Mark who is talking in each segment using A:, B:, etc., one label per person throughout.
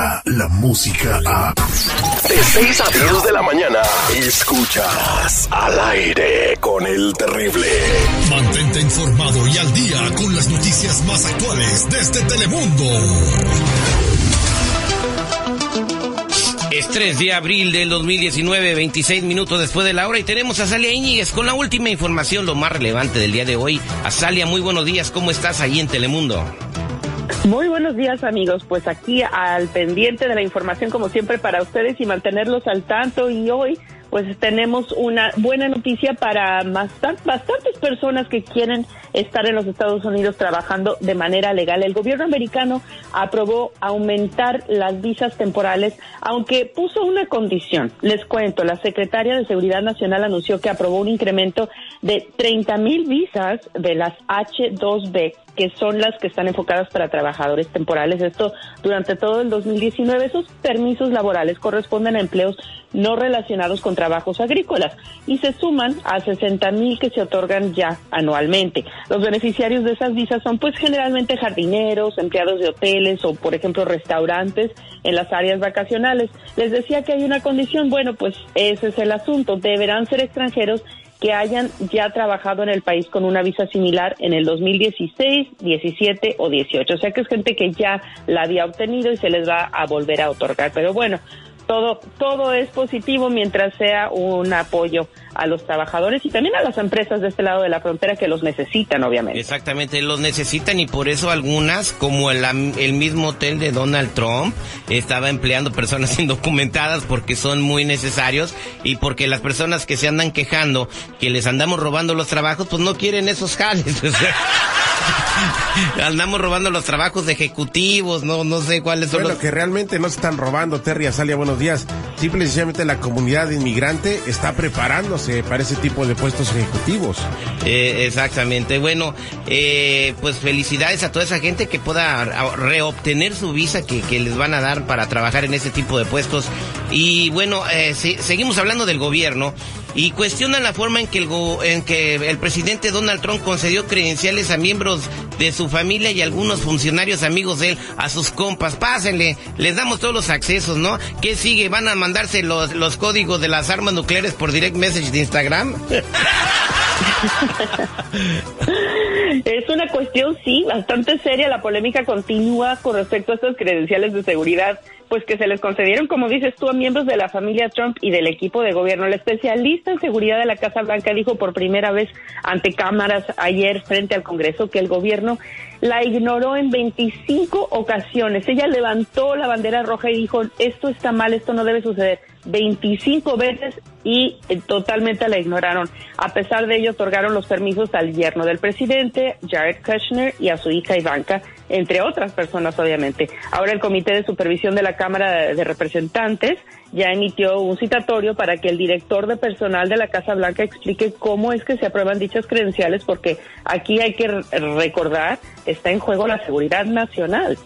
A: llega la música a...
B: De 6 a 10 de la mañana, escuchas al aire con el terrible.
C: Mantente informado y al día con las noticias más actuales desde Telemundo.
D: Es 3 de abril del 2019, 26 minutos después de la hora y tenemos a Salia Íñiguez con la última información, lo más relevante del día de hoy. Azalia, muy buenos días, ¿cómo estás ahí en Telemundo?
E: Muy buenos días amigos, pues aquí al pendiente de la información como siempre para ustedes y mantenerlos al tanto y hoy pues tenemos una buena noticia para bastantes personas que quieren estar en los Estados Unidos trabajando de manera legal. El gobierno americano aprobó aumentar las visas temporales, aunque puso una condición. Les cuento, la secretaria de Seguridad Nacional anunció que aprobó un incremento de 30 mil visas de las H2B que son las que están enfocadas para trabajadores temporales. Esto durante todo el 2019. Esos permisos laborales corresponden a empleos no relacionados con trabajos agrícolas y se suman a 60 mil que se otorgan ya anualmente. Los beneficiarios de esas visas son pues generalmente jardineros, empleados de hoteles o por ejemplo restaurantes en las áreas vacacionales. Les decía que hay una condición, bueno pues ese es el asunto, deberán ser extranjeros que hayan ya trabajado en el país con una visa similar en el 2016, 17 o 18. O sea que es gente que ya la había obtenido y se les va a volver a otorgar. Pero bueno, todo, todo es positivo mientras sea un apoyo a los trabajadores y también a las empresas de este lado de la frontera que los necesitan, obviamente.
D: Exactamente, los necesitan y por eso algunas, como el, el mismo hotel de Donald Trump, estaba empleando personas indocumentadas porque son muy necesarios y porque las personas que se andan quejando que les andamos robando los trabajos, pues no quieren esos jales. Andamos robando los trabajos de ejecutivos, no, no sé cuáles son
F: bueno, que realmente no se están robando, Terry Azalia, buenos días. Simple y sencillamente la comunidad inmigrante está preparándose para ese tipo de puestos ejecutivos.
D: Eh, exactamente. Bueno, eh, pues felicidades a toda esa gente que pueda reobtener su visa que, que, les van a dar para trabajar en ese tipo de puestos. Y bueno, eh, seguimos hablando del gobierno y cuestionan la forma en que, el en que el presidente Donald Trump concedió credenciales a miembros de su familia y algunos funcionarios amigos de él, a sus compas. Pásenle, les damos todos los accesos, ¿no? ¿Qué sigue? ¿Van a mandarse los, los códigos de las armas nucleares por direct message de Instagram?
E: Es una cuestión, sí, bastante seria. La polémica continúa con respecto a estos credenciales de seguridad, pues que se les concedieron, como dices tú, a miembros de la familia Trump y del equipo de gobierno. El especialista en seguridad de la Casa Blanca dijo por primera vez ante cámaras ayer frente al Congreso que el gobierno la ignoró en 25 ocasiones. Ella levantó la bandera roja y dijo, esto está mal, esto no debe suceder. 25 veces y eh, totalmente la ignoraron. A pesar de ello, otorgaron los permisos al yerno del presidente, Jared Kushner, y a su hija Ivanka, entre otras personas, obviamente. Ahora el Comité de Supervisión de la Cámara de Representantes ya emitió un citatorio para que el director de personal de la Casa Blanca explique cómo es que se aprueban dichas credenciales, porque aquí hay que recordar, está en juego la seguridad nacional.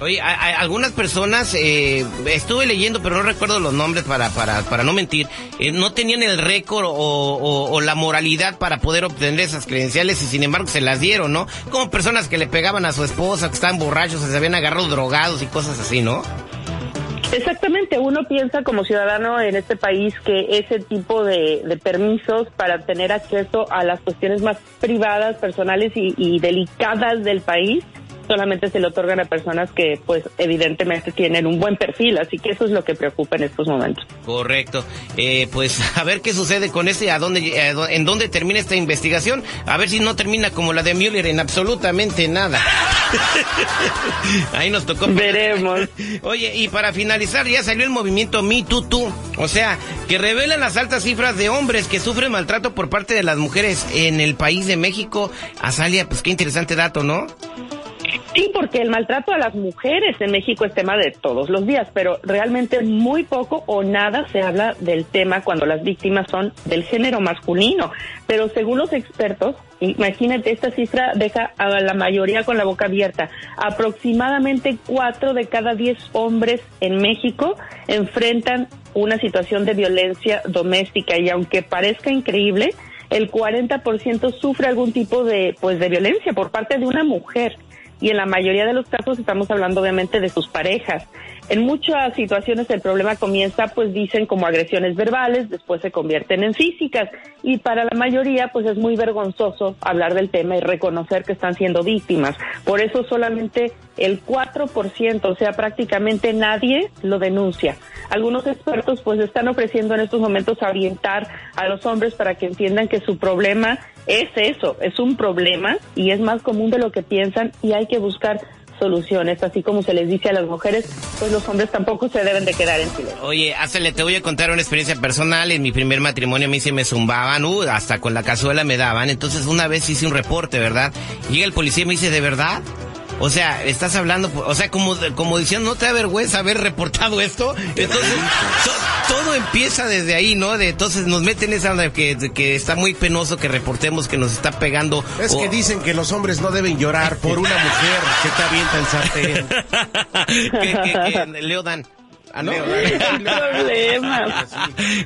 D: Oye, hay, algunas personas, eh, estuve leyendo, pero no recuerdo los nombres para, para, para no mentir, eh, no tenían el récord o, la moralidad para poder obtener esas credenciales y sin embargo se las dieron, ¿no? Como personas que le pegaban a su esposa, que estaban borrachos, se habían agarrado drogados y cosas así, ¿no?
E: Exactamente, uno piensa como ciudadano en este país que ese tipo de, permisos para tener acceso a las cuestiones más privadas, personales y delicadas del país solamente se le otorgan a personas que pues evidentemente tienen un buen perfil, así que eso es lo que preocupa en estos momentos.
D: Correcto. Eh, pues a ver qué sucede con este, a dónde, en dónde termina esta investigación, a ver si no termina como la de Mueller en absolutamente nada. Ahí nos tocó.
E: Veremos.
D: Oye, y para finalizar, ya salió el movimiento Me Too Too, o sea, que revela las altas cifras de hombres que sufren maltrato por parte de las mujeres en el país de México. Azalia, pues qué interesante dato, ¿no?
E: Sí, porque el maltrato a las mujeres en México es tema de todos los días, pero realmente muy poco o nada se habla del tema cuando las víctimas son del género masculino. Pero según los expertos, imagínate, esta cifra deja a la mayoría con la boca abierta. Aproximadamente cuatro de cada diez hombres en México enfrentan una situación de violencia doméstica y aunque parezca increíble, el 40% sufre algún tipo de pues de violencia por parte de una mujer y en la mayoría de los casos estamos hablando obviamente de sus parejas. En muchas situaciones el problema comienza, pues dicen como agresiones verbales, después se convierten en físicas y para la mayoría pues es muy vergonzoso hablar del tema y reconocer que están siendo víctimas. Por eso solamente el 4%, o sea, prácticamente nadie lo denuncia. Algunos expertos pues están ofreciendo en estos momentos orientar a los hombres para que entiendan que su problema es eso, es un problema y es más común de lo que piensan y hay que buscar soluciones, así como se les dice a las mujeres, pues los hombres tampoco se deben de quedar en silencio.
D: Oye, Hazle, te voy a contar una experiencia personal. En mi primer matrimonio a mí se me zumbaban, uh, hasta con la cazuela me daban. Entonces una vez hice un reporte, ¿verdad? Llega el policía y me dice, ¿de verdad? O sea, estás hablando, o sea, como, como diciendo, ¿no te da vergüenza haber reportado esto? Entonces, todo empieza desde ahí, ¿no? De, entonces nos meten esa que, que está muy penoso que reportemos que nos está pegando.
F: Es que dicen que los hombres no deben llorar por una mujer que está
D: avienta el sartén. Leodan.
E: Ah, no.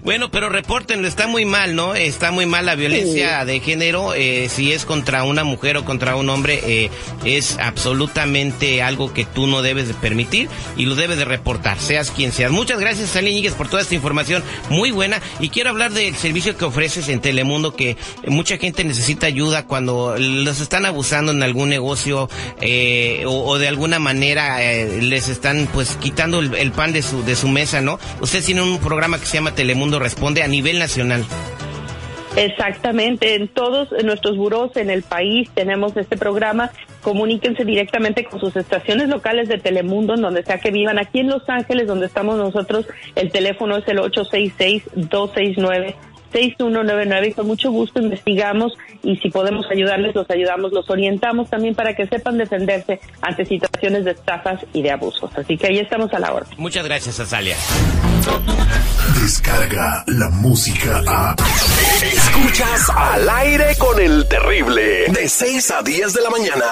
D: Bueno, pero repórtenlo, está muy mal, ¿no? Está muy mal la violencia de género, eh, si es contra una mujer o contra un hombre, eh, es absolutamente algo que tú no debes de permitir y lo debes de reportar, seas quien seas. Muchas gracias, Salín Íñiguez, por toda esta información muy buena y quiero hablar del servicio que ofreces en Telemundo, que mucha gente necesita ayuda cuando los están abusando en algún negocio eh, o, de alguna manera les están pues quitando el pan de su de su mesa, ¿no? Usted tiene un programa que se llama Telemundo Responde a nivel nacional.
E: Exactamente, en todos nuestros buros en el país tenemos este programa. Comuníquense directamente con sus estaciones locales de Telemundo, en donde sea que vivan. Aquí en Los Ángeles, donde estamos nosotros, el teléfono es el 866-269. 6199 y con mucho gusto investigamos y si podemos ayudarles, los ayudamos, los orientamos también para que sepan defenderse ante situaciones de estafas y de abusos. Así que ahí estamos a la hora.
D: Muchas gracias, Azalia.
A: Descarga la música a...
B: Escuchas al aire con el terrible de 6 a 10 de la mañana.